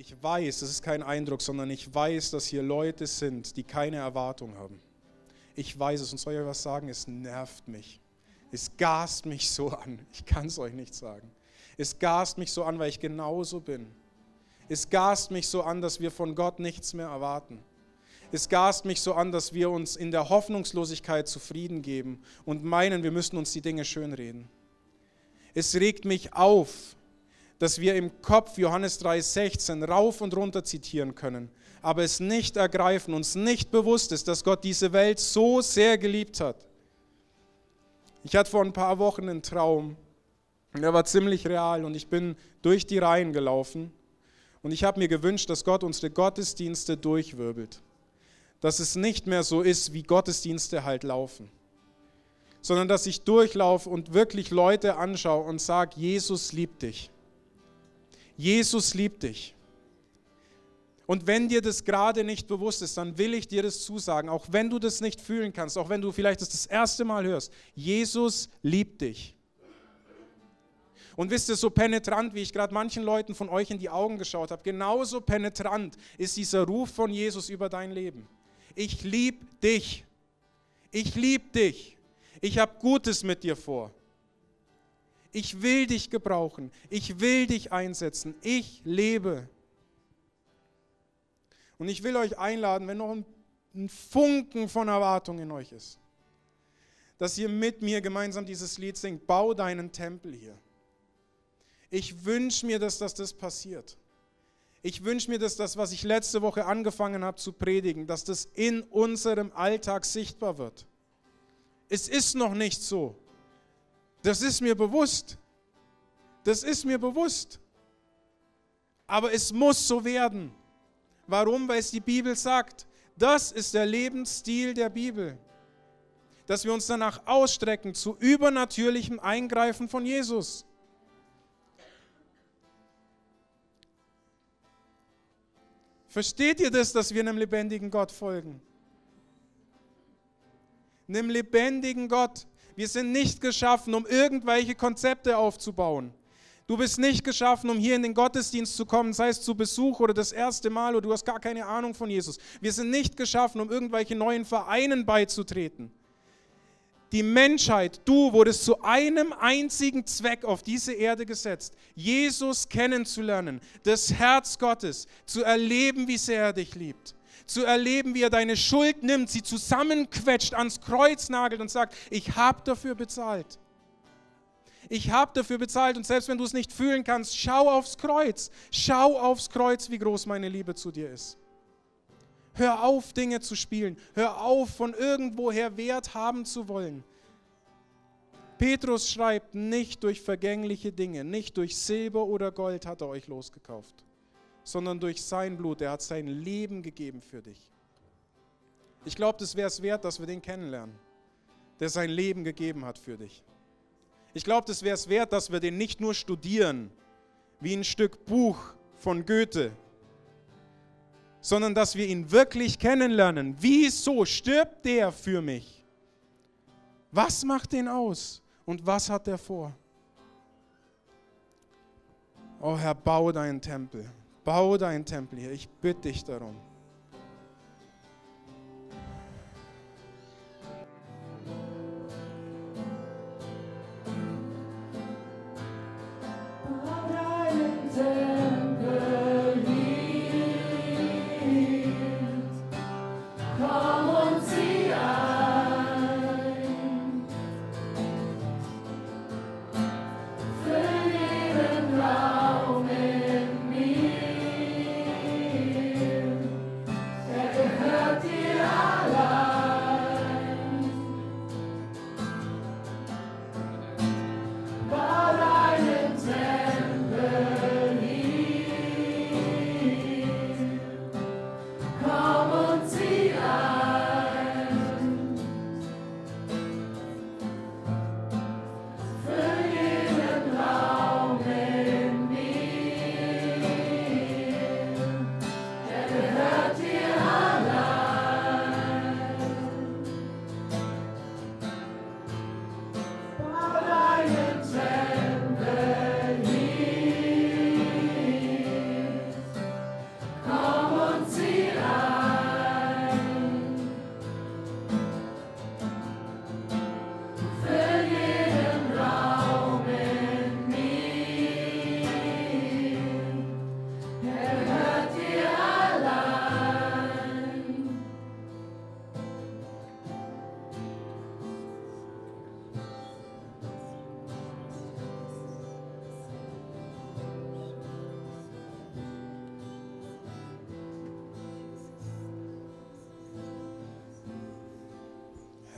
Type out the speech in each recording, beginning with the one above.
ich weiß, das ist kein Eindruck, sondern ich weiß, dass hier Leute sind, die keine Erwartung haben. Ich weiß es und soll ich euch was sagen, es nervt mich. Es gast mich so an. Ich kann es euch nicht sagen. Es gast mich so an, weil ich genauso bin. Es gast mich so an, dass wir von Gott nichts mehr erwarten. Es gast mich so an, dass wir uns in der Hoffnungslosigkeit zufrieden geben und meinen, wir müssen uns die Dinge schönreden. Es regt mich auf, dass wir im Kopf Johannes 3,16 rauf und runter zitieren können, aber es nicht ergreifen, uns nicht bewusst ist, dass Gott diese Welt so sehr geliebt hat. Ich hatte vor ein paar Wochen einen Traum, der war ziemlich real und ich bin durch die Reihen gelaufen und ich habe mir gewünscht, dass Gott unsere Gottesdienste durchwirbelt. Dass es nicht mehr so ist, wie Gottesdienste halt laufen, sondern dass ich durchlaufe und wirklich Leute anschaue und sage, Jesus liebt dich. Jesus liebt dich. Und wenn dir das gerade nicht bewusst ist, dann will ich dir das zusagen, auch wenn du das nicht fühlen kannst, auch wenn du vielleicht das das erste Mal hörst. Jesus liebt dich. Und wisst ihr, so penetrant, wie ich gerade manchen Leuten von euch in die Augen geschaut habe, genauso penetrant ist dieser Ruf von Jesus über dein Leben. Ich liebe dich. Ich liebe dich. Ich habe Gutes mit dir vor. Ich will dich gebrauchen. Ich will dich einsetzen. Ich lebe. Und ich will euch einladen, wenn noch ein, ein Funken von Erwartung in euch ist, dass ihr mit mir gemeinsam dieses Lied singt. Bau deinen Tempel hier. Ich wünsche mir, dass das, das passiert. Ich wünsche mir, dass das, was ich letzte Woche angefangen habe zu predigen, dass das in unserem Alltag sichtbar wird. Es ist noch nicht so. Das ist mir bewusst. Das ist mir bewusst. Aber es muss so werden. Warum? Weil es die Bibel sagt. Das ist der Lebensstil der Bibel. Dass wir uns danach ausstrecken zu übernatürlichem Eingreifen von Jesus. Versteht ihr das, dass wir einem lebendigen Gott folgen? Einem lebendigen Gott, wir sind nicht geschaffen, um irgendwelche Konzepte aufzubauen. Du bist nicht geschaffen, um hier in den Gottesdienst zu kommen, sei es zu Besuch oder das erste Mal oder du hast gar keine Ahnung von Jesus. Wir sind nicht geschaffen, um irgendwelche neuen Vereinen beizutreten. Die Menschheit, du wurdest zu einem einzigen Zweck auf diese Erde gesetzt, Jesus kennenzulernen, das Herz Gottes, zu erleben, wie sehr er dich liebt zu erleben, wie er deine Schuld nimmt, sie zusammenquetscht, ans Kreuz nagelt und sagt, ich habe dafür bezahlt. Ich habe dafür bezahlt und selbst wenn du es nicht fühlen kannst, schau aufs Kreuz. Schau aufs Kreuz, wie groß meine Liebe zu dir ist. Hör auf, Dinge zu spielen. Hör auf, von irgendwoher Wert haben zu wollen. Petrus schreibt, nicht durch vergängliche Dinge, nicht durch Silber oder Gold hat er euch losgekauft sondern durch sein Blut. Er hat sein Leben gegeben für dich. Ich glaube, das wäre es wert, dass wir den kennenlernen, der sein Leben gegeben hat für dich. Ich glaube, das wäre es wert, dass wir den nicht nur studieren, wie ein Stück Buch von Goethe, sondern dass wir ihn wirklich kennenlernen. Wieso stirbt der für mich? Was macht den aus und was hat er vor? Oh Herr, baue deinen Tempel. Bau deinen Tempel hier. Ich bitte dich darum.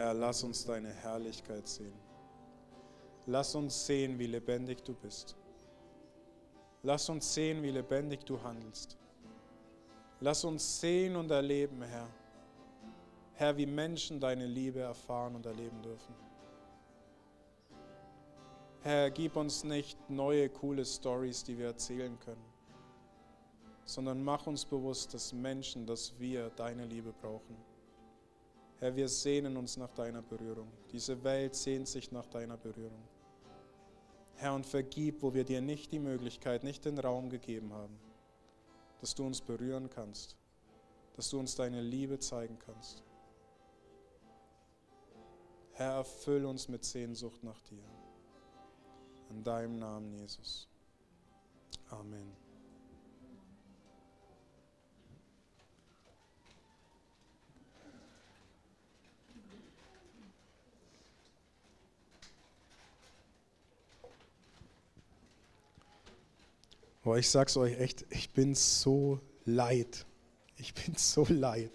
Herr, lass uns deine Herrlichkeit sehen. Lass uns sehen, wie lebendig du bist. Lass uns sehen, wie lebendig du handelst. Lass uns sehen und erleben, Herr. Herr, wie Menschen deine Liebe erfahren und erleben dürfen. Herr, gib uns nicht neue, coole Stories, die wir erzählen können, sondern mach uns bewusst, dass Menschen, dass wir deine Liebe brauchen. Herr, wir sehnen uns nach deiner Berührung. Diese Welt sehnt sich nach deiner Berührung. Herr, und vergib, wo wir dir nicht die Möglichkeit, nicht den Raum gegeben haben, dass du uns berühren kannst, dass du uns deine Liebe zeigen kannst. Herr, erfüll uns mit Sehnsucht nach dir. In deinem Namen, Jesus. Amen. Boah, ich sag's euch echt, ich bin so leid. Ich bin so leid,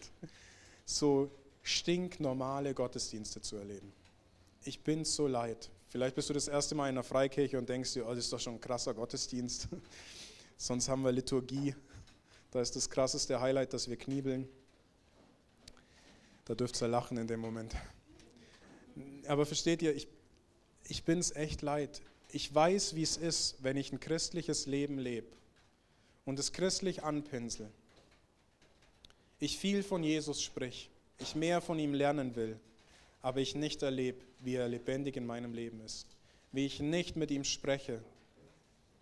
so stinknormale Gottesdienste zu erleben. Ich bin so leid. Vielleicht bist du das erste Mal in einer Freikirche und denkst dir, oh, das ist doch schon ein krasser Gottesdienst. Sonst haben wir Liturgie. Da ist das krasseste Highlight, dass wir kniebeln. Da dürft ihr lachen in dem Moment. Aber versteht ihr, ich, ich bin es echt leid ich weiß, wie es ist, wenn ich ein christliches Leben lebe und es christlich anpinsel. Ich viel von Jesus sprich, ich mehr von ihm lernen will, aber ich nicht erlebe, wie er lebendig in meinem Leben ist. Wie ich nicht mit ihm spreche,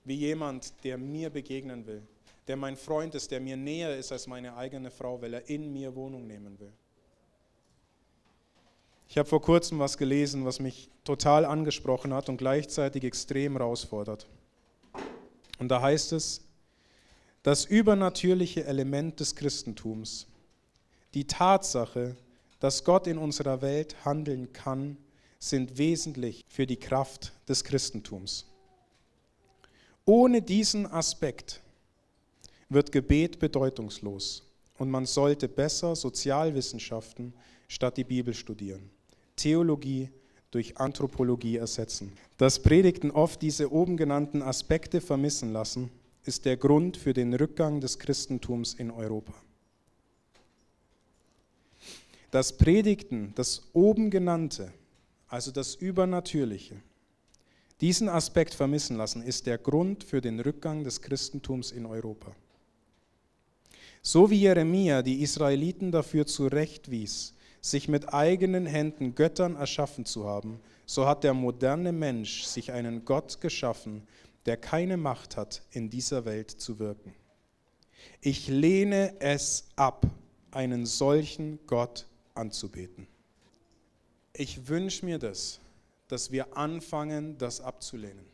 wie jemand, der mir begegnen will, der mein Freund ist, der mir näher ist als meine eigene Frau, weil er in mir Wohnung nehmen will. Ich habe vor kurzem was gelesen, was mich total angesprochen hat und gleichzeitig extrem herausfordert. Und da heißt es, das übernatürliche Element des Christentums, die Tatsache, dass Gott in unserer Welt handeln kann, sind wesentlich für die Kraft des Christentums. Ohne diesen Aspekt wird Gebet bedeutungslos und man sollte besser Sozialwissenschaften statt die Bibel studieren. Theologie durch Anthropologie ersetzen. Dass Predigten oft diese oben genannten Aspekte vermissen lassen, ist der Grund für den Rückgang des Christentums in Europa. Das Predigten, das oben genannte, also das Übernatürliche, diesen Aspekt vermissen lassen, ist der Grund für den Rückgang des Christentums in Europa. So wie Jeremia die Israeliten dafür zurechtwies, sich mit eigenen Händen Göttern erschaffen zu haben, so hat der moderne Mensch sich einen Gott geschaffen, der keine Macht hat, in dieser Welt zu wirken. Ich lehne es ab, einen solchen Gott anzubeten. Ich wünsche mir das, dass wir anfangen, das abzulehnen.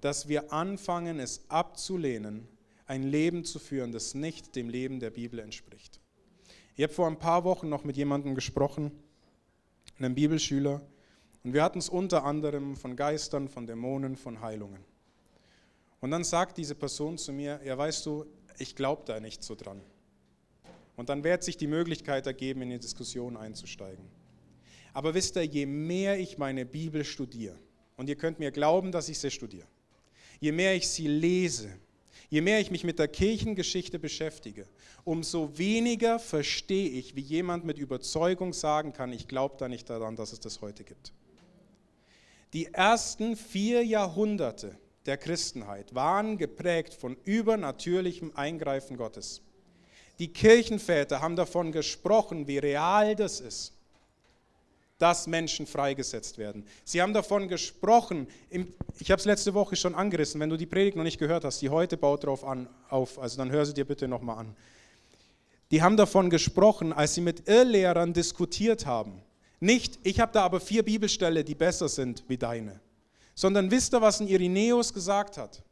Dass wir anfangen, es abzulehnen, ein Leben zu führen, das nicht dem Leben der Bibel entspricht. Ich habe vor ein paar Wochen noch mit jemandem gesprochen, einem Bibelschüler, und wir hatten es unter anderem von Geistern, von Dämonen, von Heilungen. Und dann sagt diese Person zu mir, ja weißt du, ich glaube da nicht so dran. Und dann wird sich die Möglichkeit ergeben, in die Diskussion einzusteigen. Aber wisst ihr, je mehr ich meine Bibel studiere, und ihr könnt mir glauben, dass ich sie studiere, je mehr ich sie lese, Je mehr ich mich mit der Kirchengeschichte beschäftige, umso weniger verstehe ich, wie jemand mit Überzeugung sagen kann, ich glaube da nicht daran, dass es das heute gibt. Die ersten vier Jahrhunderte der Christenheit waren geprägt von übernatürlichem Eingreifen Gottes. Die Kirchenväter haben davon gesprochen, wie real das ist dass Menschen freigesetzt werden. Sie haben davon gesprochen, ich habe es letzte Woche schon angerissen, wenn du die Predigt noch nicht gehört hast, die heute baut darauf an, auf, also dann hör sie dir bitte nochmal an. Die haben davon gesprochen, als sie mit Irrlehrern diskutiert haben. Nicht, ich habe da aber vier Bibelstelle, die besser sind wie deine, sondern wisst ihr, was ein Irenäus gesagt hat?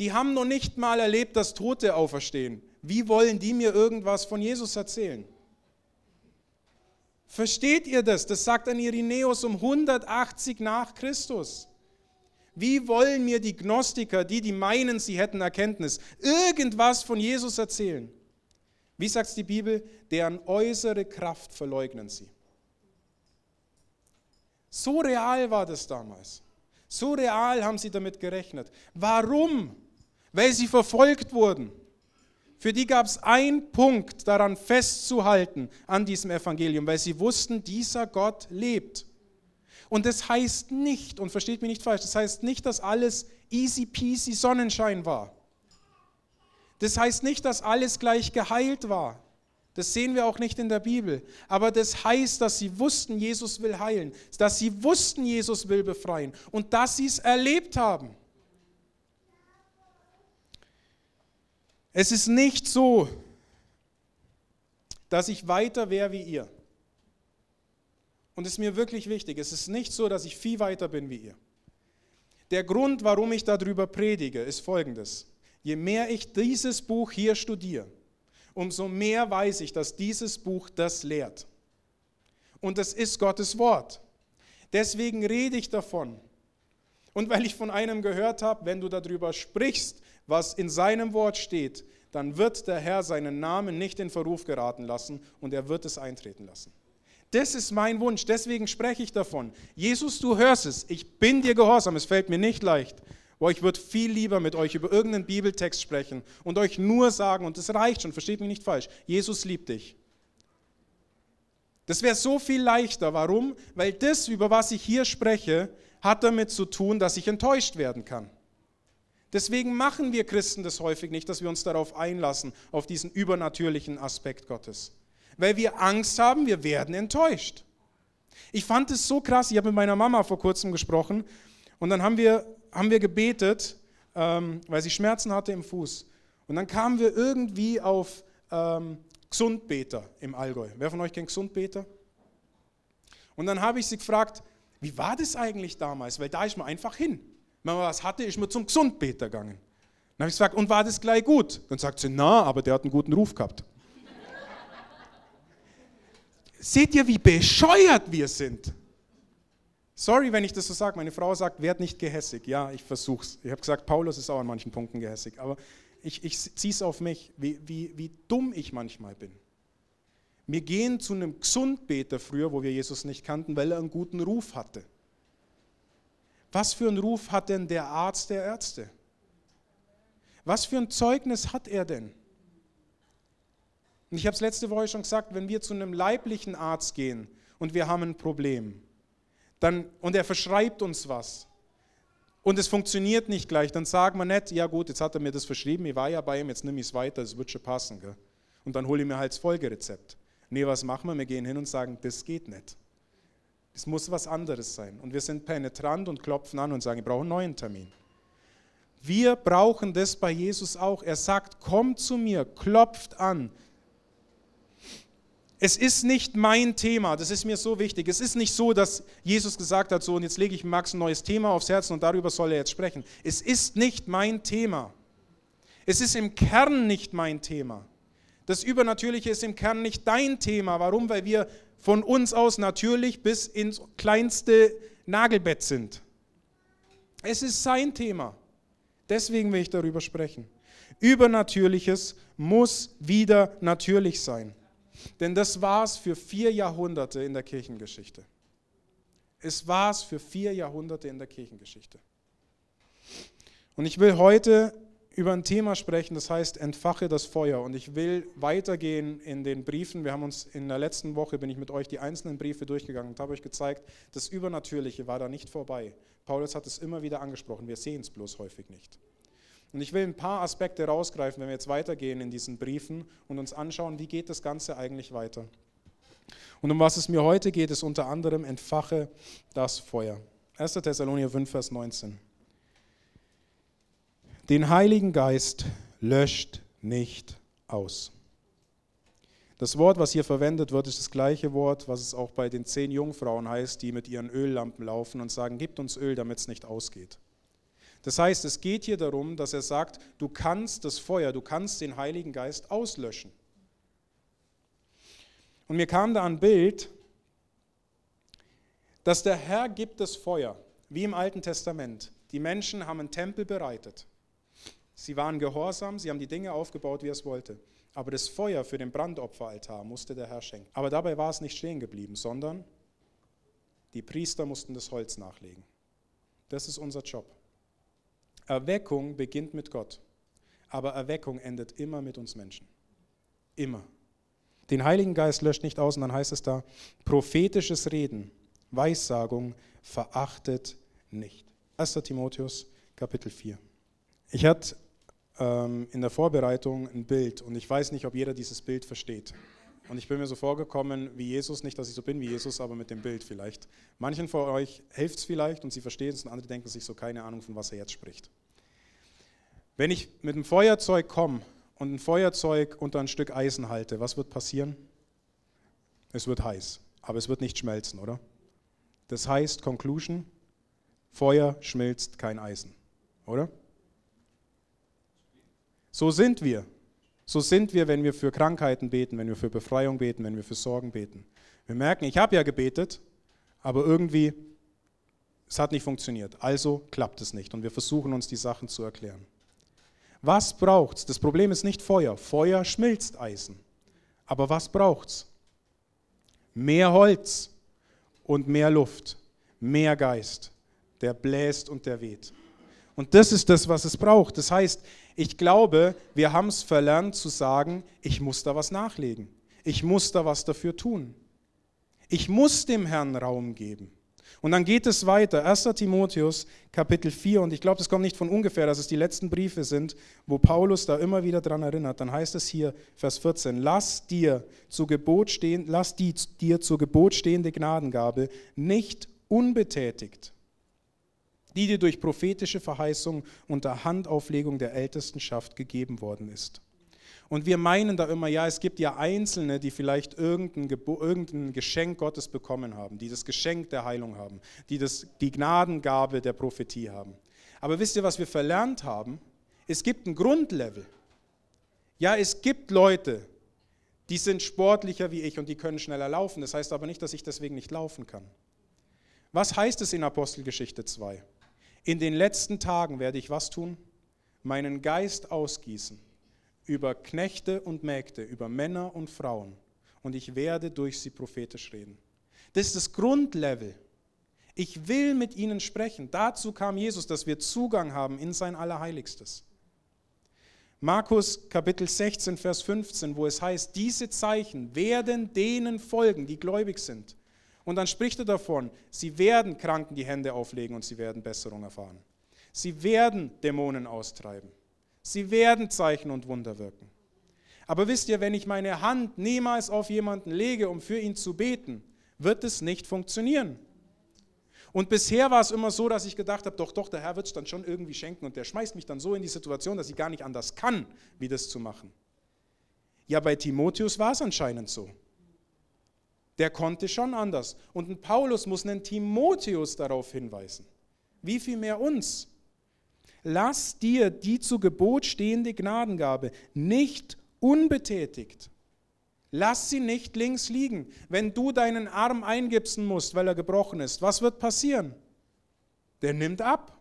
Die haben noch nicht mal erlebt, dass Tote auferstehen. Wie wollen die mir irgendwas von Jesus erzählen? Versteht ihr das? Das sagt ein Irenäus um 180 nach Christus. Wie wollen mir die Gnostiker, die, die meinen, sie hätten Erkenntnis, irgendwas von Jesus erzählen? Wie sagt die Bibel? Deren äußere Kraft verleugnen sie. So real war das damals. So real haben sie damit gerechnet. Warum? Weil sie verfolgt wurden. Für die gab es einen Punkt daran festzuhalten, an diesem Evangelium, weil sie wussten, dieser Gott lebt. Und das heißt nicht, und versteht mich nicht falsch, das heißt nicht, dass alles easy peasy Sonnenschein war. Das heißt nicht, dass alles gleich geheilt war. Das sehen wir auch nicht in der Bibel. Aber das heißt, dass sie wussten, Jesus will heilen, dass sie wussten, Jesus will befreien und dass sie es erlebt haben. Es ist nicht so, dass ich weiter wäre wie ihr. Und es ist mir wirklich wichtig, es ist nicht so, dass ich viel weiter bin wie ihr. Der Grund, warum ich darüber predige, ist folgendes. Je mehr ich dieses Buch hier studiere, umso mehr weiß ich, dass dieses Buch das lehrt. Und das ist Gottes Wort. Deswegen rede ich davon. Und weil ich von einem gehört habe, wenn du darüber sprichst, was in seinem Wort steht, dann wird der Herr seinen Namen nicht in Verruf geraten lassen und er wird es eintreten lassen. Das ist mein Wunsch, deswegen spreche ich davon. Jesus, du hörst es, ich bin dir gehorsam, es fällt mir nicht leicht, Boah, ich würde viel lieber mit euch über irgendeinen Bibeltext sprechen und euch nur sagen, und das reicht schon, versteht mich nicht falsch, Jesus liebt dich. Das wäre so viel leichter. Warum? Weil das, über was ich hier spreche, hat damit zu tun, dass ich enttäuscht werden kann. Deswegen machen wir Christen das häufig nicht, dass wir uns darauf einlassen, auf diesen übernatürlichen Aspekt Gottes. Weil wir Angst haben, wir werden enttäuscht. Ich fand es so krass, ich habe mit meiner Mama vor kurzem gesprochen und dann haben wir haben wir gebetet, ähm, weil sie Schmerzen hatte im Fuß. Und dann kamen wir irgendwie auf ähm, Gesundbeter im Allgäu. Wer von euch kennt Gesundbeter? Und dann habe ich sie gefragt, wie war das eigentlich damals? Weil da ist man einfach hin. Wenn man was hatte, ist man zum Gesundbeter gegangen. Dann habe ich gesagt, und war das gleich gut? Dann sagt sie, na, aber der hat einen guten Ruf gehabt. Seht ihr, wie bescheuert wir sind? Sorry, wenn ich das so sage. Meine Frau sagt, werd nicht gehässig. Ja, ich versuch's. Ich habe gesagt, Paulus ist auch an manchen Punkten gehässig. Aber ich, ich ziehe es auf mich, wie, wie, wie dumm ich manchmal bin. Wir gehen zu einem Gesundbeter früher, wo wir Jesus nicht kannten, weil er einen guten Ruf hatte. Was für einen Ruf hat denn der Arzt der Ärzte? Was für ein Zeugnis hat er denn? Und ich habe es letzte Woche schon gesagt, wenn wir zu einem leiblichen Arzt gehen und wir haben ein Problem, dann, und er verschreibt uns was und es funktioniert nicht gleich, dann sagen wir nicht, ja gut, jetzt hat er mir das verschrieben, ich war ja bei ihm, jetzt nehme ich es weiter, es wird schon passen. Gell? Und dann hole ich mir halt das Folgerezept. Nee, was machen wir? Wir gehen hin und sagen, das geht nicht. Es muss was anderes sein. Und wir sind penetrant und klopfen an und sagen, ich brauche einen neuen Termin. Wir brauchen das bei Jesus auch. Er sagt, kommt zu mir, klopft an, es ist nicht mein Thema, das ist mir so wichtig. Es ist nicht so, dass Jesus gesagt hat, so und jetzt lege ich Max ein neues Thema aufs Herz und darüber soll er jetzt sprechen. Es ist nicht mein Thema. Es ist im Kern nicht mein Thema. Das Übernatürliche ist im Kern nicht dein Thema. Warum? Weil wir von uns aus natürlich bis ins kleinste Nagelbett sind. Es ist sein Thema. Deswegen will ich darüber sprechen. Übernatürliches muss wieder natürlich sein. Denn das war es für vier Jahrhunderte in der Kirchengeschichte. Es war es für vier Jahrhunderte in der Kirchengeschichte. Und ich will heute über ein Thema sprechen, das heißt entfache das Feuer. Und ich will weitergehen in den Briefen. Wir haben uns in der letzten Woche, bin ich mit euch die einzelnen Briefe durchgegangen und habe euch gezeigt, das Übernatürliche war da nicht vorbei. Paulus hat es immer wieder angesprochen, wir sehen es bloß häufig nicht. Und ich will ein paar Aspekte rausgreifen, wenn wir jetzt weitergehen in diesen Briefen und uns anschauen, wie geht das Ganze eigentlich weiter. Und um was es mir heute geht, ist unter anderem entfache das Feuer. 1. Thessalonicher 5, Vers 19. Den Heiligen Geist löscht nicht aus. Das Wort, was hier verwendet wird, ist das gleiche Wort, was es auch bei den zehn Jungfrauen heißt, die mit ihren Öllampen laufen und sagen, gebt uns Öl, damit es nicht ausgeht. Das heißt, es geht hier darum, dass er sagt, du kannst das Feuer, du kannst den Heiligen Geist auslöschen. Und mir kam da ein Bild, dass der Herr gibt das Feuer, wie im Alten Testament. Die Menschen haben einen Tempel bereitet. Sie waren gehorsam, sie haben die Dinge aufgebaut, wie er es wollte. Aber das Feuer für den Brandopferaltar musste der Herr schenken. Aber dabei war es nicht stehen geblieben, sondern Die Priester mussten das Holz nachlegen. Das ist unser Job. Erweckung beginnt mit Gott, aber Erweckung endet immer mit uns Menschen. Immer. Den Heiligen Geist löscht nicht aus und dann heißt es da, prophetisches Reden, Weissagung verachtet nicht. 1. Timotheus, Kapitel 4. Ich hatte ähm, in der Vorbereitung ein Bild und ich weiß nicht, ob jeder dieses Bild versteht. Und ich bin mir so vorgekommen wie Jesus, nicht, dass ich so bin wie Jesus, aber mit dem Bild vielleicht. Manchen von euch hilft es vielleicht und sie verstehen es und andere denken sich so keine Ahnung, von was er jetzt spricht. Wenn ich mit einem Feuerzeug komme und ein Feuerzeug unter ein Stück Eisen halte, was wird passieren? Es wird heiß, aber es wird nicht schmelzen, oder? Das heißt, Conclusion, Feuer schmilzt kein Eisen, oder? So sind wir. So sind wir, wenn wir für Krankheiten beten, wenn wir für Befreiung beten, wenn wir für Sorgen beten. Wir merken, ich habe ja gebetet, aber irgendwie, es hat nicht funktioniert. Also klappt es nicht und wir versuchen uns die Sachen zu erklären. Was braucht es? Das Problem ist nicht Feuer. Feuer schmilzt Eisen. Aber was braucht es? Mehr Holz und mehr Luft, mehr Geist, der bläst und der weht. Und das ist das, was es braucht. Das heißt, ich glaube, wir haben es verlernt zu sagen, ich muss da was nachlegen. Ich muss da was dafür tun. Ich muss dem Herrn Raum geben. Und dann geht es weiter. 1. Timotheus, Kapitel 4. Und ich glaube, das kommt nicht von ungefähr, dass es die letzten Briefe sind, wo Paulus da immer wieder dran erinnert. Dann heißt es hier, Vers 14, lass dir, zu Gebot stehen, lass die dir zur Gebot stehende Gnadengabe nicht unbetätigt die dir durch prophetische Verheißung unter Handauflegung der Ältestenschaft gegeben worden ist. Und wir meinen da immer, ja, es gibt ja Einzelne, die vielleicht irgendein, irgendein, Geschenk Gottes bekommen haben, die das Geschenk der Heilung haben, die das, die Gnadengabe der Prophetie haben. Aber wisst ihr, was wir verlernt haben? Es gibt ein Grundlevel. Ja, es gibt Leute, die sind sportlicher wie ich und die können schneller laufen. Das heißt aber nicht, dass ich deswegen nicht laufen kann. Was heißt es in Apostelgeschichte 2? In den letzten Tagen werde ich was tun? Meinen Geist ausgießen über Knechte und Mägde, über Männer und Frauen. Und ich werde durch sie prophetisch reden. Das ist das Grundlevel. Ich will mit ihnen sprechen. Dazu kam Jesus, dass wir Zugang haben in sein Allerheiligstes. Markus Kapitel 16, Vers 15, wo es heißt, diese Zeichen werden denen folgen, die gläubig sind. Und dann spricht er davon, sie werden Kranken die Hände auflegen und sie werden Besserung erfahren. Sie werden Dämonen austreiben. Sie werden Zeichen und Wunder wirken. Aber wisst ihr, wenn ich meine Hand niemals auf jemanden lege, um für ihn zu beten, wird es nicht funktionieren. Und bisher war es immer so, dass ich gedacht habe, doch, doch, der Herr wird es dann schon irgendwie schenken und der schmeißt mich dann so in die Situation, dass ich gar nicht anders kann, wie das zu machen. Ja, bei Timotheus war es anscheinend so. Der konnte schon anders. Und ein Paulus muss einen Timotheus darauf hinweisen. Wie viel mehr uns? Lass dir die zu Gebot stehende Gnadengabe nicht unbetätigt. Lass sie nicht links liegen. Wenn du deinen Arm eingipsen musst, weil er gebrochen ist, was wird passieren? Der nimmt ab.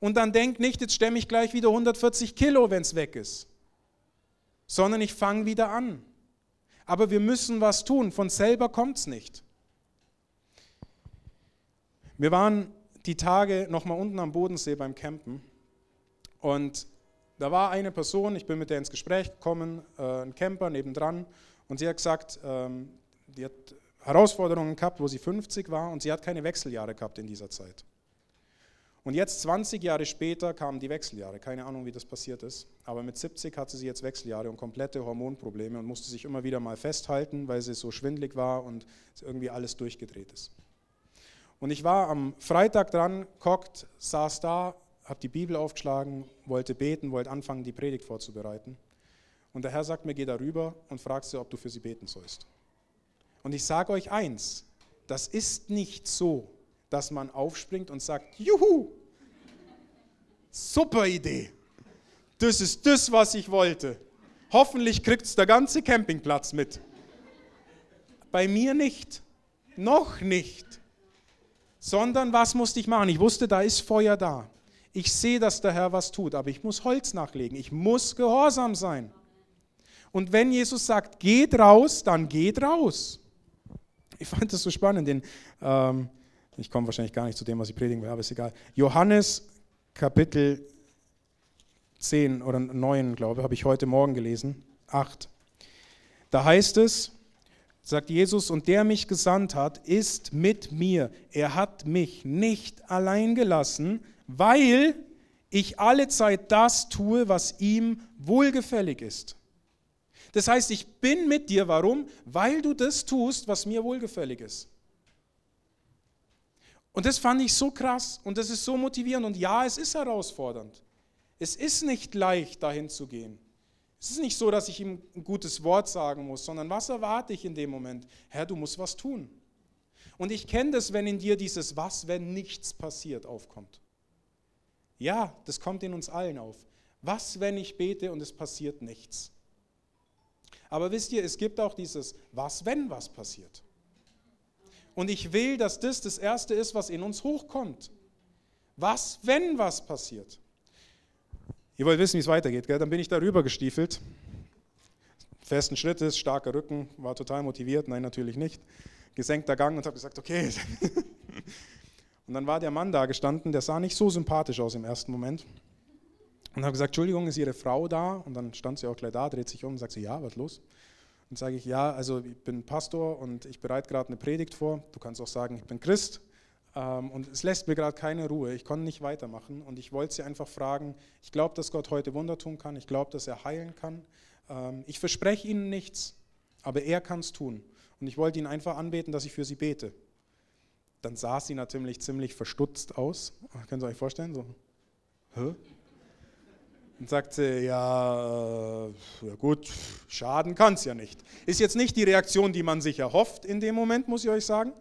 Und dann denk nicht, jetzt stemme ich gleich wieder 140 Kilo, wenn es weg ist, sondern ich fange wieder an. Aber wir müssen was tun, von selber kommt es nicht. Wir waren die Tage nochmal unten am Bodensee beim Campen und da war eine Person, ich bin mit der ins Gespräch gekommen, äh, ein Camper nebendran und sie hat gesagt, ähm, die hat Herausforderungen gehabt, wo sie 50 war und sie hat keine Wechseljahre gehabt in dieser Zeit. Und jetzt, 20 Jahre später, kamen die Wechseljahre. Keine Ahnung, wie das passiert ist. Aber mit 70 hatte sie jetzt Wechseljahre und komplette Hormonprobleme und musste sich immer wieder mal festhalten, weil sie so schwindlig war und irgendwie alles durchgedreht ist. Und ich war am Freitag dran, kockt, saß da, habe die Bibel aufgeschlagen, wollte beten, wollte anfangen, die Predigt vorzubereiten. Und der Herr sagt mir, geh darüber und frag sie, ob du für sie beten sollst. Und ich sage euch eins, das ist nicht so, dass man aufspringt und sagt, juhu, super Idee. Das ist das, was ich wollte. Hoffentlich kriegt es der ganze Campingplatz mit. Bei mir nicht. Noch nicht. Sondern was musste ich machen? Ich wusste, da ist Feuer da. Ich sehe, dass der Herr was tut, aber ich muss Holz nachlegen. Ich muss gehorsam sein. Und wenn Jesus sagt, geht raus, dann geht raus. Ich fand das so spannend, den, ähm, ich komme wahrscheinlich gar nicht zu dem, was ich predigen will, aber ist egal. Johannes Kapitel 10 oder 9, glaube ich, habe ich heute Morgen gelesen, 8. Da heißt es, sagt Jesus, und der mich gesandt hat, ist mit mir. Er hat mich nicht allein gelassen, weil ich alle Zeit das tue, was ihm wohlgefällig ist. Das heißt, ich bin mit dir. Warum? Weil du das tust, was mir wohlgefällig ist. Und das fand ich so krass und das ist so motivierend. Und ja, es ist herausfordernd. Es ist nicht leicht, dahin zu gehen. Es ist nicht so, dass ich ihm ein gutes Wort sagen muss, sondern was erwarte ich in dem Moment? Herr, du musst was tun. Und ich kenne das, wenn in dir dieses Was, wenn nichts passiert, aufkommt. Ja, das kommt in uns allen auf. Was, wenn ich bete und es passiert nichts? Aber wisst ihr, es gibt auch dieses Was, wenn was passiert. Und ich will, dass das das Erste ist, was in uns hochkommt. Was, wenn was passiert? Ihr wollt wissen, wie es weitergeht, gell? dann bin ich darüber gestiefelt. Festen Schrittes, starker Rücken, war total motiviert, nein, natürlich nicht. Gesenkter Gang und habe gesagt, okay. Und dann war der Mann da gestanden, der sah nicht so sympathisch aus im ersten Moment. Und habe gesagt, Entschuldigung, ist Ihre Frau da? Und dann stand sie auch gleich da, dreht sich um und sagt sie, ja, was los? Und sage ich, ja, also ich bin Pastor und ich bereite gerade eine Predigt vor. Du kannst auch sagen, ich bin Christ. Ähm, und es lässt mir gerade keine Ruhe. Ich konnte nicht weitermachen. Und ich wollte sie einfach fragen, ich glaube, dass Gott heute Wunder tun kann. Ich glaube, dass er heilen kann. Ähm, ich verspreche Ihnen nichts, aber er kann es tun. Und ich wollte ihn einfach anbeten, dass ich für sie bete. Dann sah sie natürlich ziemlich verstutzt aus. Können Sie euch vorstellen? So, Hä? Und sagte, ja, äh, ja gut, schaden kann es ja nicht. Ist jetzt nicht die Reaktion, die man sich erhofft in dem Moment, muss ich euch sagen.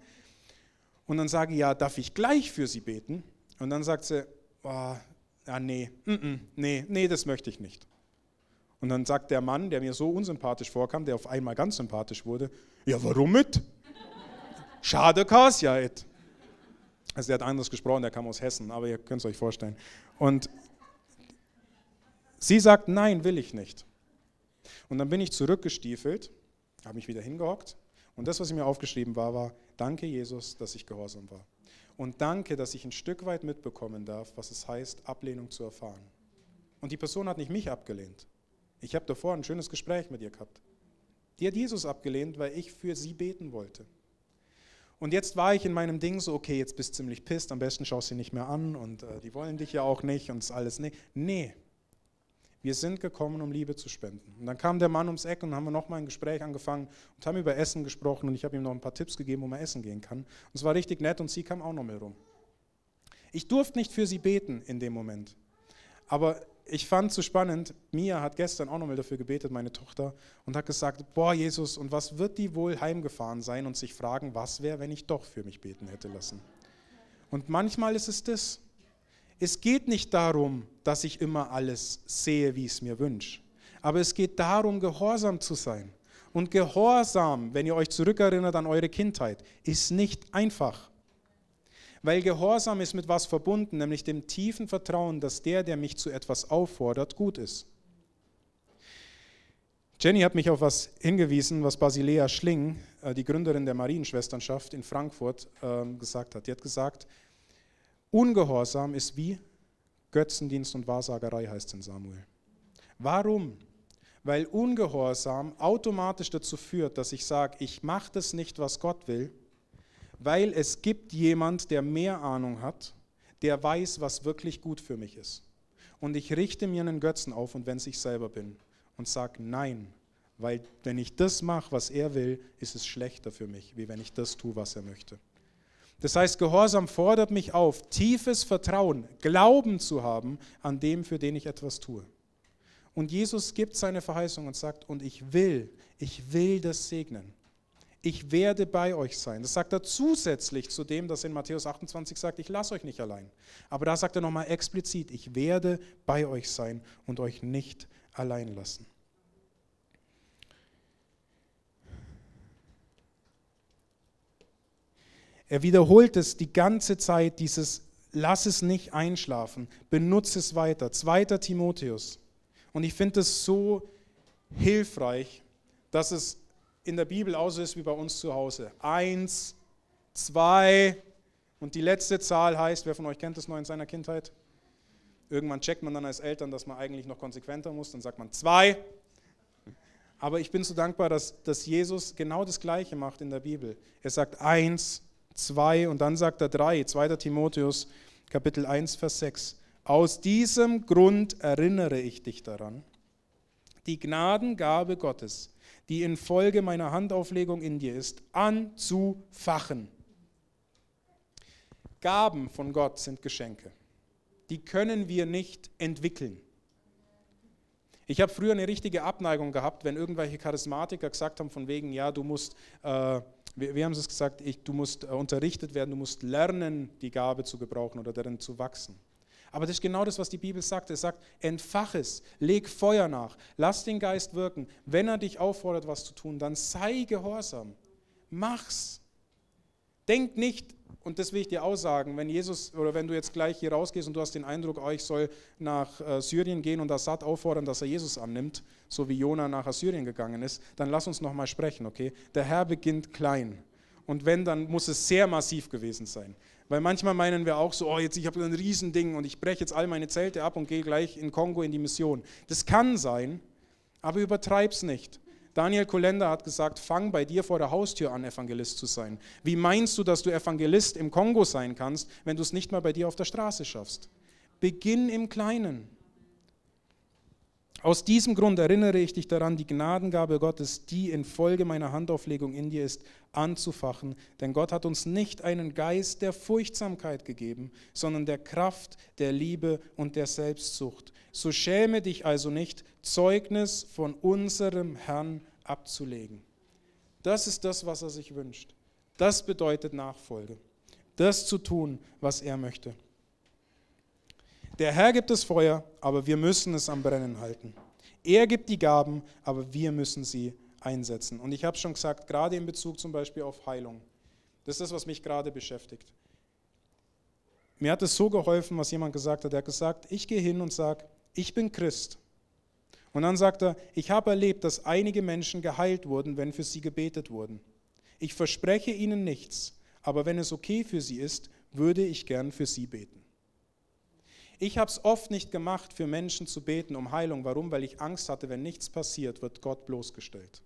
Und dann sage ich, ja, darf ich gleich für sie beten? Und dann sagt sie, oh, ja, nee, -mm, nee, nee, das möchte ich nicht. Und dann sagt der Mann, der mir so unsympathisch vorkam, der auf einmal ganz sympathisch wurde, ja, warum mit? Schade kas ja et. Also der hat anders gesprochen, der kam aus Hessen, aber ihr könnt es euch vorstellen. Und sie sagt, nein, will ich nicht. Und dann bin ich zurückgestiefelt, habe mich wieder hingehockt und das, was ich mir aufgeschrieben war, war, danke Jesus, dass ich gehorsam war. Und danke, dass ich ein Stück weit mitbekommen darf, was es heißt, Ablehnung zu erfahren. Und die Person hat nicht mich abgelehnt. Ich habe davor ein schönes Gespräch mit ihr gehabt. Die hat Jesus abgelehnt, weil ich für sie beten wollte. Und jetzt war ich in meinem Ding so, okay, jetzt bist du ziemlich pisst, am besten schaust du sie nicht mehr an und äh, die wollen dich ja auch nicht und das alles nicht. Nee, wir sind gekommen, um Liebe zu spenden. Und dann kam der Mann ums Eck und haben wir nochmal ein Gespräch angefangen und haben über Essen gesprochen und ich habe ihm noch ein paar Tipps gegeben, wo man essen gehen kann. Und es war richtig nett und sie kam auch noch mit rum. Ich durfte nicht für sie beten in dem Moment. Aber ich fand es so spannend, Mia hat gestern auch nochmal dafür gebetet, meine Tochter, und hat gesagt, boah Jesus, und was wird die wohl heimgefahren sein und sich fragen, was wäre, wenn ich doch für mich beten hätte lassen. Und manchmal ist es das. Es geht nicht darum, dass ich immer alles sehe, wie ich es mir wünsche. Aber es geht darum, gehorsam zu sein. Und Gehorsam, wenn ihr euch zurückerinnert an eure Kindheit, ist nicht einfach. Weil Gehorsam ist mit was verbunden, nämlich dem tiefen Vertrauen, dass der, der mich zu etwas auffordert, gut ist. Jenny hat mich auf was hingewiesen, was Basilea Schling, äh, die Gründerin der Marienschwesternschaft in Frankfurt, ähm, gesagt hat. Die hat gesagt, Ungehorsam ist wie Götzendienst und Wahrsagerei, heißt es in Samuel. Warum? Weil Ungehorsam automatisch dazu führt, dass ich sage, ich mache das nicht, was Gott will, weil es gibt jemand, der mehr Ahnung hat, der weiß, was wirklich gut für mich ist. Und ich richte mir einen Götzen auf und wenn es ich selber bin und sage nein, weil wenn ich das mache, was er will, ist es schlechter für mich, wie wenn ich das tue, was er möchte. Das heißt, Gehorsam fordert mich auf, tiefes Vertrauen, Glauben zu haben an dem, für den ich etwas tue. Und Jesus gibt seine Verheißung und sagt, und ich will, ich will das segnen. Ich werde bei euch sein. Das sagt er zusätzlich zu dem, das in Matthäus 28 sagt, ich lasse euch nicht allein. Aber da sagt er nochmal explizit, ich werde bei euch sein und euch nicht allein lassen. Er wiederholt es die ganze Zeit, dieses Lass es nicht einschlafen, benutze es weiter. Zweiter Timotheus. Und ich finde es so hilfreich, dass es in der Bibel auch so ist wie bei uns zu Hause. Eins, zwei und die letzte Zahl heißt, wer von euch kennt das noch in seiner Kindheit? Irgendwann checkt man dann als Eltern, dass man eigentlich noch konsequenter muss, dann sagt man zwei. Aber ich bin so dankbar, dass, dass Jesus genau das Gleiche macht in der Bibel. Er sagt eins, zwei und dann sagt er drei. 2. Timotheus, Kapitel 1, Vers 6. Aus diesem Grund erinnere ich dich daran, die Gnadengabe Gottes, die infolge meiner Handauflegung in dir ist, anzufachen. Gaben von Gott sind Geschenke. Die können wir nicht entwickeln. Ich habe früher eine richtige Abneigung gehabt, wenn irgendwelche Charismatiker gesagt haben, von wegen, ja, du musst, äh, wie, wie, haben es gesagt, ich, du musst äh, unterrichtet werden, du musst lernen, die Gabe zu gebrauchen oder darin zu wachsen. Aber das ist genau das, was die Bibel sagt. Es sagt, entfach es, leg Feuer nach, lass den Geist wirken. Wenn er dich auffordert, was zu tun, dann sei gehorsam. Mach's. Denk nicht, und das will ich dir auch sagen, wenn Jesus oder wenn du jetzt gleich hier rausgehst und du hast den Eindruck, oh, ich soll nach äh, Syrien gehen und Assad auffordern, dass er Jesus annimmt, so wie Jona nach Assyrien gegangen ist, dann lass uns nochmal sprechen, okay? Der Herr beginnt klein. Und wenn, dann muss es sehr massiv gewesen sein. Weil manchmal meinen wir auch so, oh, jetzt ich habe ein Riesending und ich breche jetzt all meine Zelte ab und gehe gleich in Kongo in die Mission. Das kann sein, aber übertreib's nicht. Daniel Kolender hat gesagt, fang bei dir vor der Haustür an, Evangelist zu sein. Wie meinst du, dass du Evangelist im Kongo sein kannst, wenn du es nicht mal bei dir auf der Straße schaffst? Beginn im Kleinen. Aus diesem Grund erinnere ich dich daran, die Gnadengabe Gottes, die infolge meiner Handauflegung in dir ist, anzufachen. Denn Gott hat uns nicht einen Geist der Furchtsamkeit gegeben, sondern der Kraft, der Liebe und der Selbstsucht. So schäme dich also nicht, Zeugnis von unserem Herrn abzulegen. Das ist das, was er sich wünscht. Das bedeutet Nachfolge. Das zu tun, was er möchte. Der Herr gibt das Feuer, aber wir müssen es am Brennen halten. Er gibt die Gaben, aber wir müssen sie einsetzen. Und ich habe schon gesagt, gerade in Bezug zum Beispiel auf Heilung. Das ist das, was mich gerade beschäftigt. Mir hat es so geholfen, was jemand gesagt hat. Er hat gesagt, ich gehe hin und sage, ich bin Christ. Und dann sagt er, ich habe erlebt, dass einige Menschen geheilt wurden, wenn für sie gebetet wurden. Ich verspreche ihnen nichts, aber wenn es okay für sie ist, würde ich gern für sie beten. Ich habe es oft nicht gemacht, für Menschen zu beten um Heilung. Warum? Weil ich Angst hatte, wenn nichts passiert, wird Gott bloßgestellt.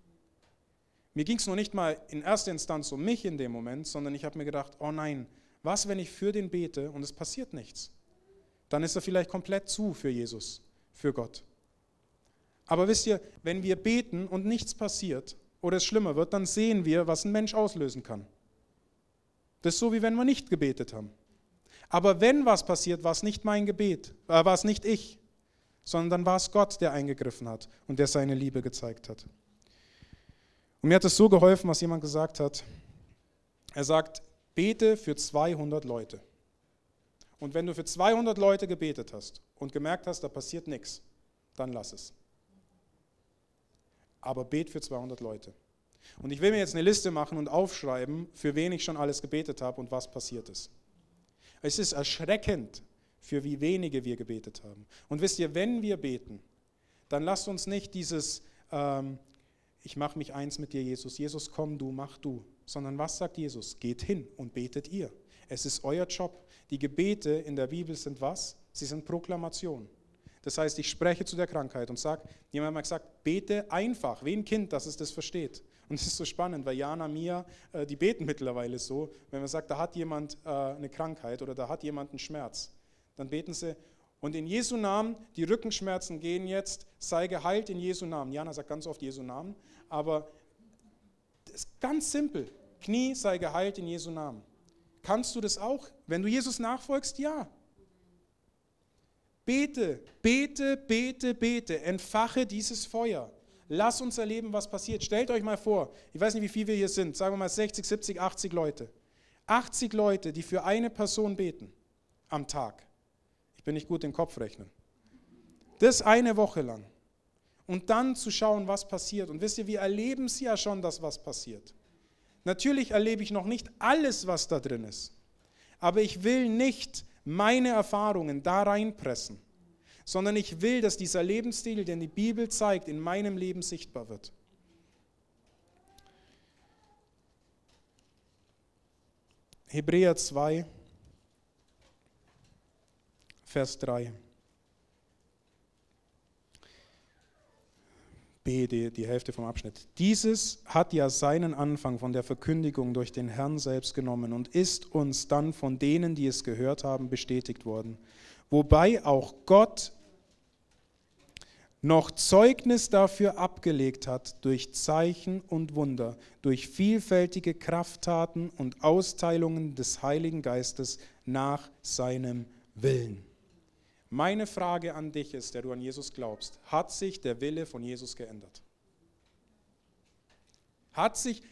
Mir ging es noch nicht mal in erster Instanz um mich in dem Moment, sondern ich habe mir gedacht, oh nein, was, wenn ich für den bete und es passiert nichts? Dann ist er vielleicht komplett zu für Jesus, für Gott. Aber wisst ihr, wenn wir beten und nichts passiert oder es schlimmer wird, dann sehen wir, was ein Mensch auslösen kann. Das ist so, wie wenn wir nicht gebetet haben. Aber wenn was passiert, war es nicht mein Gebet, äh, war es nicht ich, sondern dann war es Gott, der eingegriffen hat und der seine Liebe gezeigt hat. Und mir hat es so geholfen, was jemand gesagt hat. Er sagt, bete für 200 Leute. Und wenn du für 200 Leute gebetet hast und gemerkt hast, da passiert nichts, dann lass es. Aber bet für 200 Leute. Und ich will mir jetzt eine Liste machen und aufschreiben, für wen ich schon alles gebetet habe und was passiert ist. Es ist erschreckend, für wie wenige wir gebetet haben. Und wisst ihr, wenn wir beten, dann lasst uns nicht dieses, ähm, ich mache mich eins mit dir, Jesus, Jesus, komm du, mach du, sondern was sagt Jesus? Geht hin und betet ihr. Es ist euer Job. Die Gebete in der Bibel sind was? Sie sind Proklamation. Das heißt, ich spreche zu der Krankheit und sage, jemand hat mal gesagt, bete einfach, wie ein Kind, dass es das versteht. Und es ist so spannend, weil Jana, Mia, äh, die beten mittlerweile so, wenn man sagt, da hat jemand äh, eine Krankheit oder da hat jemand einen Schmerz, dann beten sie, und in Jesu Namen, die Rückenschmerzen gehen jetzt, sei geheilt in Jesu Namen. Jana sagt ganz oft Jesu Namen, aber das ist ganz simpel. Knie sei geheilt in Jesu Namen. Kannst du das auch? Wenn du Jesus nachfolgst, ja. Bete, bete, bete, bete, entfache dieses Feuer. Lass uns erleben, was passiert. Stellt euch mal vor, ich weiß nicht, wie viele wir hier sind, sagen wir mal 60, 70, 80 Leute. 80 Leute, die für eine Person beten am Tag. Ich bin nicht gut im Kopfrechnen. Das eine Woche lang. Und dann zu schauen, was passiert. Und wisst ihr, wir erleben es ja schon, dass was passiert. Natürlich erlebe ich noch nicht alles, was da drin ist. Aber ich will nicht meine Erfahrungen da reinpressen sondern ich will, dass dieser Lebensstil, den die Bibel zeigt, in meinem Leben sichtbar wird. Hebräer 2, Vers 3. B, die, die Hälfte vom Abschnitt. Dieses hat ja seinen Anfang von der Verkündigung durch den Herrn selbst genommen und ist uns dann von denen, die es gehört haben, bestätigt worden. Wobei auch Gott noch Zeugnis dafür abgelegt hat durch Zeichen und Wunder, durch vielfältige Krafttaten und Austeilungen des Heiligen Geistes nach seinem Willen. Meine Frage an dich ist, der du an Jesus glaubst, hat sich der Wille von Jesus geändert? Hat sich,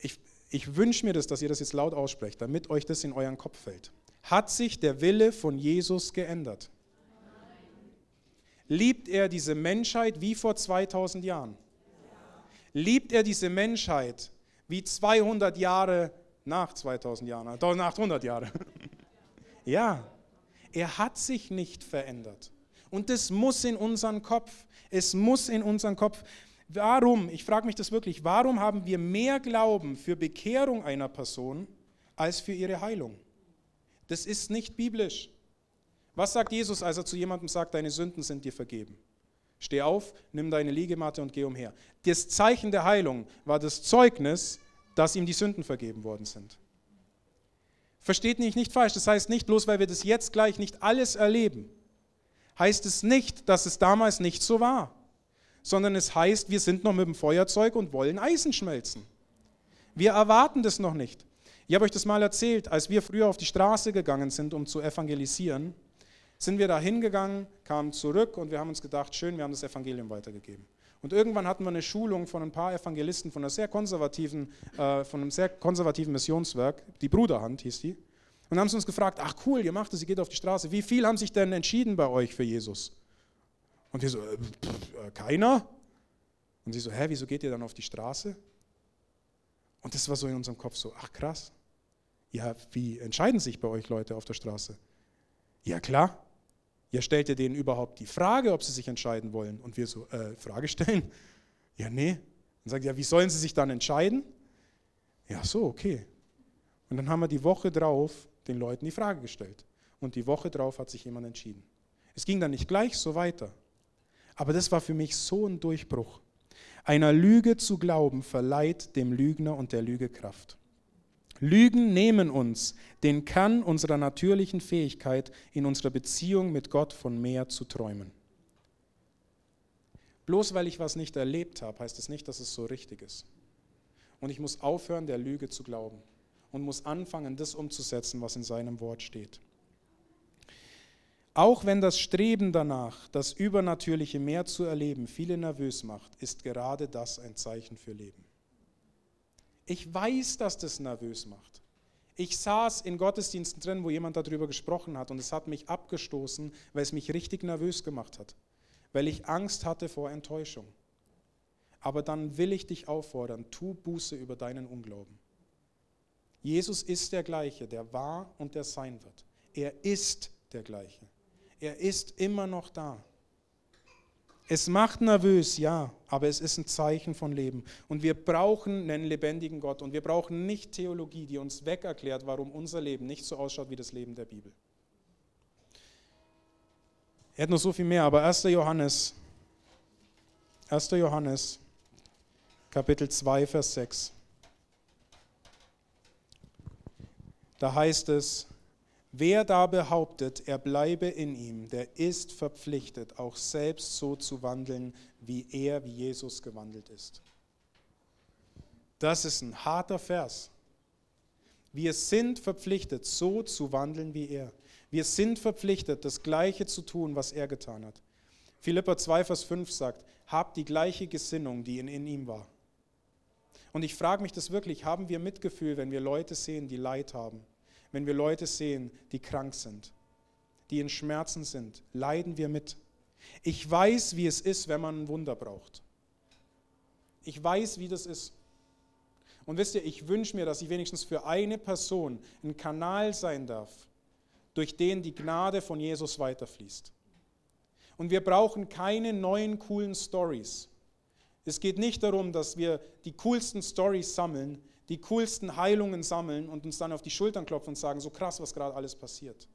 ich, ich wünsche mir das, dass ihr das jetzt laut aussprecht, damit euch das in euren Kopf fällt. Hat sich der Wille von Jesus geändert? Liebt er diese Menschheit wie vor 2000 Jahren? Liebt er diese Menschheit wie 200 Jahre nach 2000 Jahren? Doch, nach 100 Jahre. ja. Er hat sich nicht verändert. Und das muss in unseren Kopf. Es muss in unseren Kopf. Warum, ich frage mich das wirklich, warum haben wir mehr Glauben für Bekehrung einer Person als für ihre Heilung? Das ist nicht biblisch. Was sagt Jesus, als er zu jemandem sagt, deine Sünden sind dir vergeben? Steh auf, nimm deine Liegematte und geh umher. Das Zeichen der Heilung war das Zeugnis, dass ihm die Sünden vergeben worden sind. Versteht mich nicht falsch, das heißt nicht, bloß weil wir das jetzt gleich nicht alles erleben, heißt es nicht, dass es damals nicht so war, sondern es heißt, wir sind noch mit dem Feuerzeug und wollen Eisen schmelzen. Wir erwarten das noch nicht. Ich habe euch das mal erzählt, als wir früher auf die Straße gegangen sind, um zu evangelisieren, sind wir da hingegangen, kamen zurück und wir haben uns gedacht, schön, wir haben das Evangelium weitergegeben. Und irgendwann hatten wir eine Schulung von ein paar Evangelisten von, einer sehr konservativen, äh, von einem sehr konservativen Missionswerk, die Bruderhand hieß die. Und haben sie uns gefragt, ach cool, ihr macht es, ihr geht auf die Straße. Wie viel haben sich denn entschieden bei euch für Jesus? Und wir so, äh, pff, äh, keiner? Und sie so, hä, wieso geht ihr dann auf die Straße? Und das war so in unserem Kopf so, ach krass. Ja, wie entscheiden sich bei euch Leute auf der Straße? Ja klar, ja, stellt ihr denen überhaupt die Frage, ob sie sich entscheiden wollen? Und wir so, äh, Frage stellen? Ja, nee. Dann sagt ja, wie sollen sie sich dann entscheiden? Ja, so, okay. Und dann haben wir die Woche drauf den Leuten die Frage gestellt. Und die Woche drauf hat sich jemand entschieden. Es ging dann nicht gleich so weiter. Aber das war für mich so ein Durchbruch. Einer Lüge zu glauben verleiht dem Lügner und der Lüge Kraft. Lügen nehmen uns den Kern unserer natürlichen Fähigkeit, in unserer Beziehung mit Gott von mehr zu träumen. Bloß weil ich was nicht erlebt habe, heißt es nicht, dass es so richtig ist. Und ich muss aufhören, der Lüge zu glauben und muss anfangen, das umzusetzen, was in seinem Wort steht. Auch wenn das Streben danach, das Übernatürliche mehr zu erleben, viele nervös macht, ist gerade das ein Zeichen für Leben. Ich weiß, dass das nervös macht. Ich saß in Gottesdiensten drin, wo jemand darüber gesprochen hat und es hat mich abgestoßen, weil es mich richtig nervös gemacht hat, weil ich Angst hatte vor Enttäuschung. Aber dann will ich dich auffordern, tu Buße über deinen Unglauben. Jesus ist der gleiche, der war und der sein wird. Er ist der gleiche. Er ist immer noch da. Es macht nervös, ja, aber es ist ein Zeichen von Leben. Und wir brauchen einen lebendigen Gott. Und wir brauchen nicht Theologie, die uns wegerklärt, warum unser Leben nicht so ausschaut wie das Leben der Bibel. Er hat noch so viel mehr, aber 1. Johannes, 1. Johannes, Kapitel 2, Vers 6. Da heißt es, Wer da behauptet, er bleibe in ihm, der ist verpflichtet, auch selbst so zu wandeln, wie er, wie Jesus gewandelt ist. Das ist ein harter Vers. Wir sind verpflichtet, so zu wandeln wie er. Wir sind verpflichtet, das Gleiche zu tun, was er getan hat. Philippa 2, Vers 5 sagt, habt die gleiche Gesinnung, die in, in ihm war. Und ich frage mich das wirklich, haben wir Mitgefühl, wenn wir Leute sehen, die Leid haben? wenn wir Leute sehen, die krank sind, die in Schmerzen sind, leiden wir mit. Ich weiß, wie es ist, wenn man ein Wunder braucht. Ich weiß, wie das ist. Und wisst ihr, ich wünsche mir, dass ich wenigstens für eine Person ein Kanal sein darf, durch den die Gnade von Jesus weiterfließt. Und wir brauchen keine neuen coolen Stories. Es geht nicht darum, dass wir die coolsten Stories sammeln, die coolsten Heilungen sammeln und uns dann auf die Schultern klopfen und sagen, so krass, was gerade alles passiert.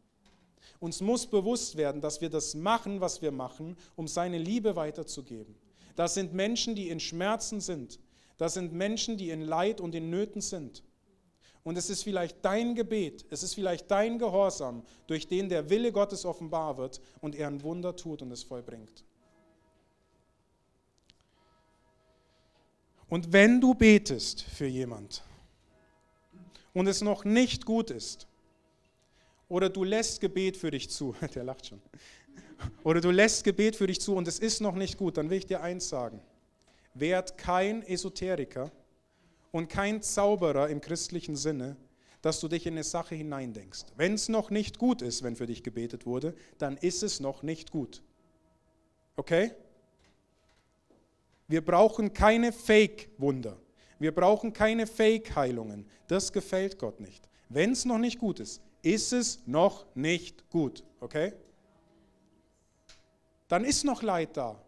Uns muss bewusst werden, dass wir das machen, was wir machen, um seine Liebe weiterzugeben. Das sind Menschen, die in Schmerzen sind. Das sind Menschen, die in Leid und in Nöten sind. Und es ist vielleicht dein Gebet, es ist vielleicht dein Gehorsam, durch den der Wille Gottes offenbar wird und er ein Wunder tut und es vollbringt. Und wenn du betest für jemand und es noch nicht gut ist, oder du lässt Gebet für dich zu, der lacht schon, oder du lässt Gebet für dich zu und es ist noch nicht gut, dann will ich dir eins sagen. Werd kein Esoteriker und kein Zauberer im christlichen Sinne, dass du dich in eine Sache hineindenkst. Wenn es noch nicht gut ist, wenn für dich gebetet wurde, dann ist es noch nicht gut. Okay? Wir brauchen keine Fake-Wunder. Wir brauchen keine Fake-Heilungen. Das gefällt Gott nicht. Wenn es noch nicht gut ist, ist es noch nicht gut. Okay? Dann ist noch Leid da.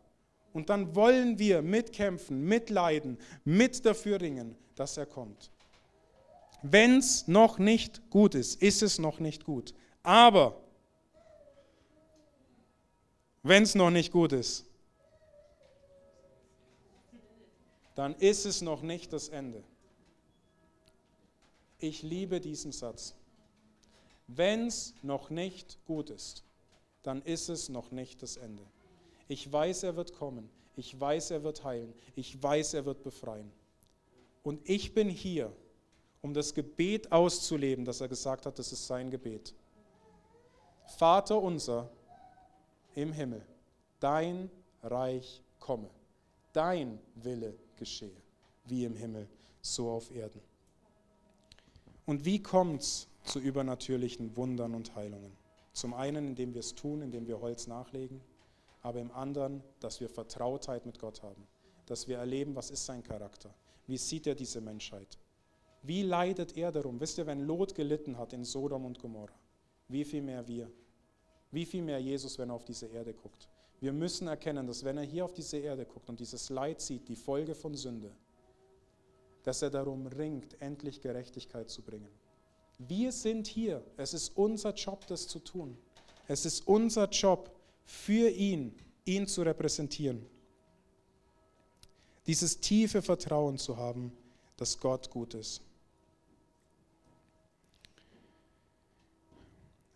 Und dann wollen wir mitkämpfen, mitleiden, mit dafür ringen, dass er kommt. Wenn es noch nicht gut ist, ist es noch nicht gut. Aber wenn es noch nicht gut ist, dann ist es noch nicht das Ende. Ich liebe diesen Satz. Wenn es noch nicht gut ist, dann ist es noch nicht das Ende. Ich weiß, er wird kommen. Ich weiß, er wird heilen. Ich weiß, er wird befreien. Und ich bin hier, um das Gebet auszuleben, das er gesagt hat, das ist sein Gebet. Vater unser im Himmel, dein Reich komme, dein Wille geschehe, wie im Himmel, so auf Erden. Und wie kommt es zu übernatürlichen Wundern und Heilungen? Zum einen, indem wir es tun, indem wir Holz nachlegen, aber im anderen, dass wir Vertrautheit mit Gott haben, dass wir erleben, was ist sein Charakter, wie sieht er diese Menschheit, wie leidet er darum. Wisst ihr, wenn Lot gelitten hat in Sodom und Gomorra, wie viel mehr wir, wie viel mehr Jesus, wenn er auf diese Erde guckt. Wir müssen erkennen, dass wenn er hier auf diese Erde guckt und dieses Leid sieht, die Folge von Sünde, dass er darum ringt, endlich Gerechtigkeit zu bringen. Wir sind hier. Es ist unser Job, das zu tun. Es ist unser Job, für ihn, ihn zu repräsentieren. Dieses tiefe Vertrauen zu haben, dass Gott gut ist.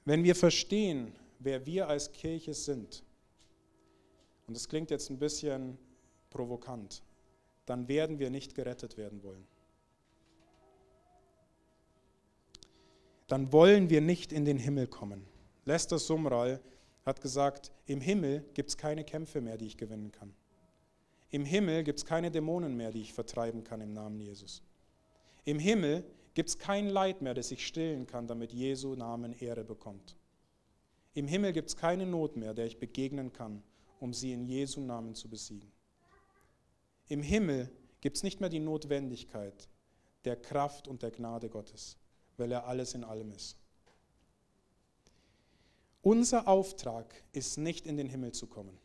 Wenn wir verstehen, wer wir als Kirche sind, und das klingt jetzt ein bisschen provokant, dann werden wir nicht gerettet werden wollen. Dann wollen wir nicht in den Himmel kommen. Lester Sumral hat gesagt, im Himmel gibt es keine Kämpfe mehr, die ich gewinnen kann. Im Himmel gibt es keine Dämonen mehr, die ich vertreiben kann im Namen Jesus. Im Himmel gibt es kein Leid mehr, das ich stillen kann, damit Jesu Namen Ehre bekommt. Im Himmel gibt es keine Not mehr, der ich begegnen kann, um sie in Jesu Namen zu besiegen. Im Himmel gibt es nicht mehr die Notwendigkeit der Kraft und der Gnade Gottes, weil er alles in allem ist. Unser Auftrag ist nicht in den Himmel zu kommen.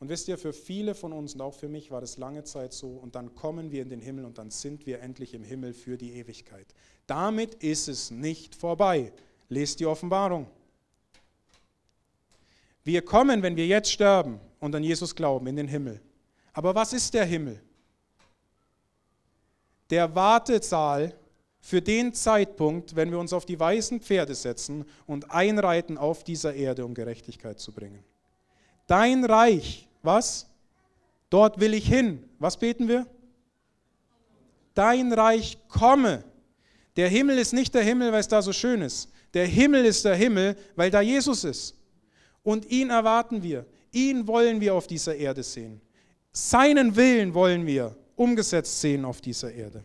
Und wisst ihr, für viele von uns und auch für mich war das lange Zeit so und dann kommen wir in den Himmel und dann sind wir endlich im Himmel für die Ewigkeit. Damit ist es nicht vorbei. Lest die Offenbarung. Wir kommen, wenn wir jetzt sterben und an Jesus glauben, in den Himmel. Aber was ist der Himmel? Der Wartesaal für den Zeitpunkt, wenn wir uns auf die weißen Pferde setzen und einreiten auf dieser Erde, um Gerechtigkeit zu bringen. Dein Reich, was? Dort will ich hin. Was beten wir? Dein Reich komme. Der Himmel ist nicht der Himmel, weil es da so schön ist. Der Himmel ist der Himmel, weil da Jesus ist. Und ihn erwarten wir. Ihn wollen wir auf dieser Erde sehen. Seinen Willen wollen wir umgesetzt sehen auf dieser Erde.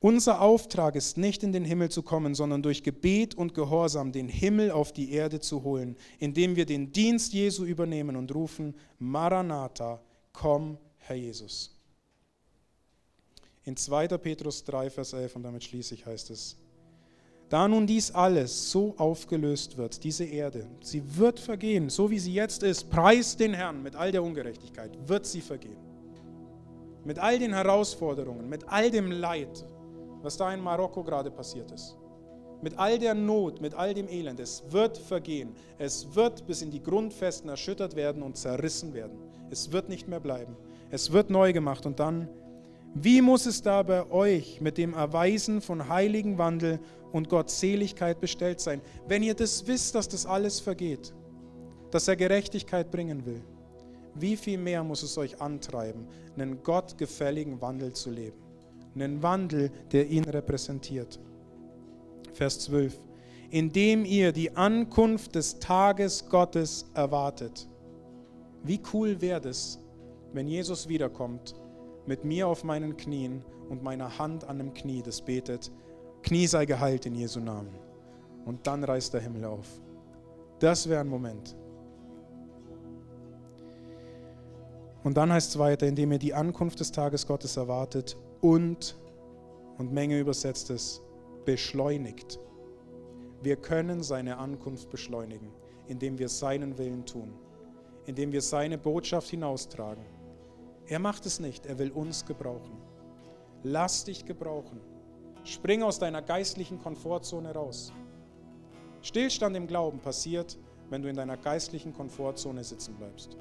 Unser Auftrag ist nicht in den Himmel zu kommen, sondern durch Gebet und Gehorsam den Himmel auf die Erde zu holen, indem wir den Dienst Jesu übernehmen und rufen, Maranatha, komm, Herr Jesus. In 2. Petrus 3, Vers 11, und damit schließe ich, heißt es, da nun dies alles so aufgelöst wird, diese Erde, sie wird vergehen, so wie sie jetzt ist, preist den Herrn mit all der Ungerechtigkeit, wird sie vergehen. Mit all den Herausforderungen, mit all dem Leid, was da in Marokko gerade passiert ist. Mit all der Not, mit all dem Elend, es wird vergehen. Es wird bis in die Grundfesten erschüttert werden und zerrissen werden. Es wird nicht mehr bleiben. Es wird neu gemacht und dann, wie muss es da bei euch mit dem Erweisen von heiligen Wandel und Gottseligkeit bestellt sein, wenn ihr das wisst, dass das alles vergeht, dass er Gerechtigkeit bringen will? Wie viel mehr muss es euch antreiben, einen gottgefälligen Wandel zu leben? Einen Wandel, der ihn repräsentiert. Vers 12. Indem ihr die Ankunft des Tages Gottes erwartet. Wie cool wäre es, wenn Jesus wiederkommt, mit mir auf meinen Knien und meiner Hand an dem Knie, das betet, Knie sei geheilt in Jesu Namen. Und dann reißt der Himmel auf. Das wäre ein Moment. Und dann heißt es weiter, indem ihr die Ankunft des Tages Gottes erwartet und, und Menge übersetzt es, beschleunigt. Wir können seine Ankunft beschleunigen, indem wir seinen Willen tun, indem wir seine Botschaft hinaustragen. Er macht es nicht, er will uns gebrauchen. Lass dich gebrauchen. Spring aus deiner geistlichen Komfortzone raus. Stillstand im Glauben passiert, wenn du in deiner geistlichen Komfortzone sitzen bleibst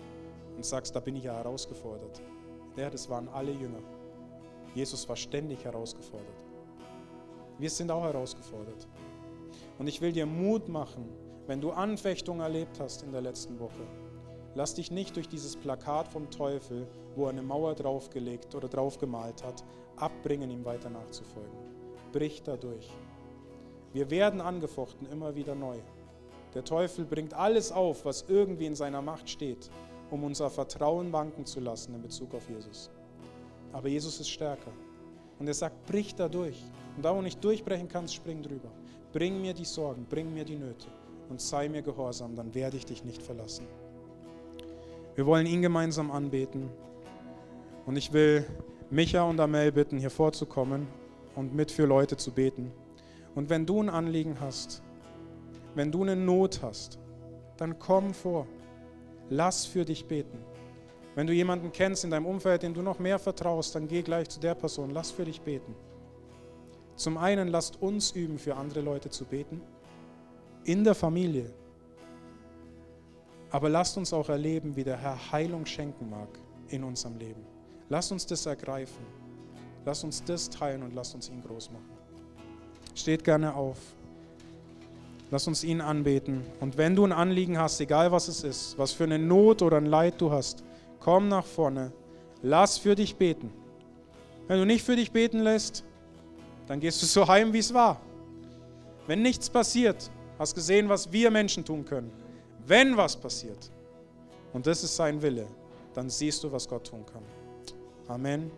und sagst, da bin ich ja herausgefordert. Ja, das waren alle Jünger. Jesus war ständig herausgefordert. Wir sind auch herausgefordert. Und ich will dir Mut machen, wenn du Anfechtung erlebt hast in der letzten Woche. Lass dich nicht durch dieses Plakat vom Teufel, wo er eine Mauer draufgelegt oder draufgemalt hat, abbringen, ihm weiter nachzufolgen. Brich dadurch. Wir werden angefochten immer wieder neu. Der Teufel bringt alles auf, was irgendwie in seiner Macht steht, um unser Vertrauen wanken zu lassen in Bezug auf Jesus. Aber Jesus ist stärker. Und er sagt, brich da durch. Und da, wo du nicht durchbrechen kannst, spring drüber. Bring mir die Sorgen, bring mir die Nöte und sei mir gehorsam, dann werde ich dich nicht verlassen. Wir wollen ihn gemeinsam anbeten. Und ich will Micha und Amel bitten, hier vorzukommen und mit für Leute zu beten. Und wenn du ein Anliegen hast, wenn du eine Not hast, dann komm vor. Lass für dich beten. Wenn du jemanden kennst in deinem Umfeld, dem du noch mehr vertraust, dann geh gleich zu der Person. Lass für dich beten. Zum einen lasst uns üben, für andere Leute zu beten. In der Familie. Aber lasst uns auch erleben, wie der Herr Heilung schenken mag in unserem Leben. Lasst uns das ergreifen. Lasst uns das teilen und lasst uns ihn groß machen. Steht gerne auf. Lass uns ihn anbeten. Und wenn du ein Anliegen hast, egal was es ist, was für eine Not oder ein Leid du hast, komm nach vorne. Lass für dich beten. Wenn du nicht für dich beten lässt, dann gehst du so heim, wie es war. Wenn nichts passiert, hast gesehen, was wir Menschen tun können. Wenn was passiert, und das ist sein Wille, dann siehst du, was Gott tun kann. Amen.